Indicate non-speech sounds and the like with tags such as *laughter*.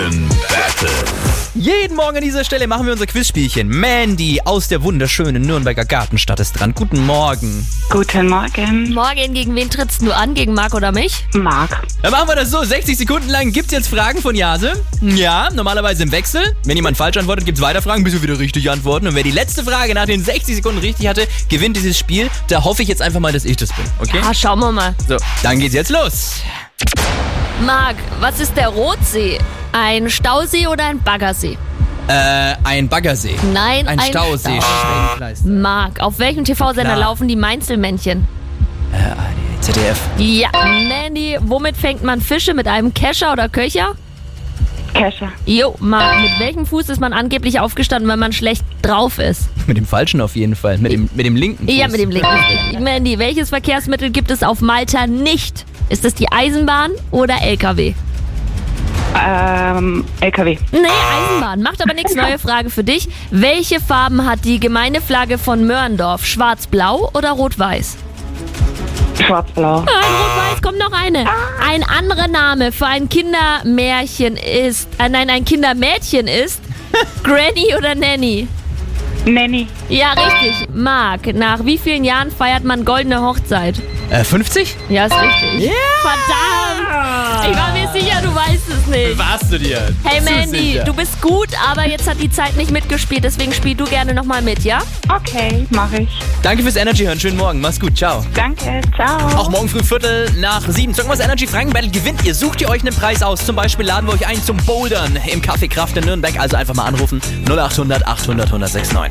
Franken Battle. Jeden Morgen an dieser Stelle machen wir unser Quizspielchen. Mandy aus der wunderschönen Nürnberger Gartenstadt ist dran. Guten Morgen. Guten Morgen. Morgen, gegen wen trittst du an? Gegen Marc oder mich? Marc. Dann machen wir das so. 60 Sekunden lang gibt's jetzt Fragen von Jase. Ja, normalerweise im Wechsel. Wenn jemand falsch antwortet, gibt's weiter Fragen, bis wir wieder richtig antworten. Und wer die letzte Frage nach den 60 Sekunden richtig hatte, gewinnt dieses Spiel. Da hoffe ich jetzt einfach mal, dass ich das bin. Okay? Ah, schauen wir mal. So, dann geht's jetzt los. Marc, was ist der Rotsee? Ein Stausee oder ein Baggersee? Äh, ein Baggersee. Nein, Ein, ein Stausee. Stau. Schwenkleister. Marc, auf welchem TV-Sender laufen die Mainzelmännchen? Äh, ZDF. Ja, Mandy, womit fängt man Fische? Mit einem Kescher oder Köcher? Kescher. Jo, Marc, mit welchem Fuß ist man angeblich aufgestanden, wenn man schlecht drauf ist? Mit dem falschen auf jeden Fall. Mit dem, mit dem linken. Ja, Fuß. mit dem linken. Mandy, welches Verkehrsmittel gibt es auf Malta nicht? Ist es die Eisenbahn oder LKW? Ähm, LKW. Nee, Eisenbahn. Macht aber nichts. Neue Frage für dich. Welche Farben hat die Gemeindeflagge von Mörndorf? Schwarz-Blau oder Rot-Weiß? Schwarz-Blau. Ah, Rot-Weiß kommt noch eine. Ein anderer Name für ein Kindermärchen ist, äh, nein, ein Kindermädchen ist *laughs* Granny oder Nanny? Nanny. Ja, richtig. Marc, nach wie vielen Jahren feiert man goldene Hochzeit? Äh, 50? Ja, ist richtig. Verdammt! Ich war mir sicher, du weißt es nicht. Warst du dir? Hey Zu Mandy, sicher. du bist gut, aber jetzt hat die Zeit nicht mitgespielt, deswegen spiel du gerne nochmal mit, ja? Okay, mache ich. Danke fürs Energy hören. Schönen Morgen. Mach's gut. Ciao. Danke. Ciao. Auch morgen früh Viertel nach sieben. Zocken was Energy Franken Battle gewinnt ihr. Sucht ihr euch einen Preis aus. Zum Beispiel laden wir euch ein zum Bouldern im Café Kraft in Nürnberg. Also einfach mal anrufen. 0800 800 1069.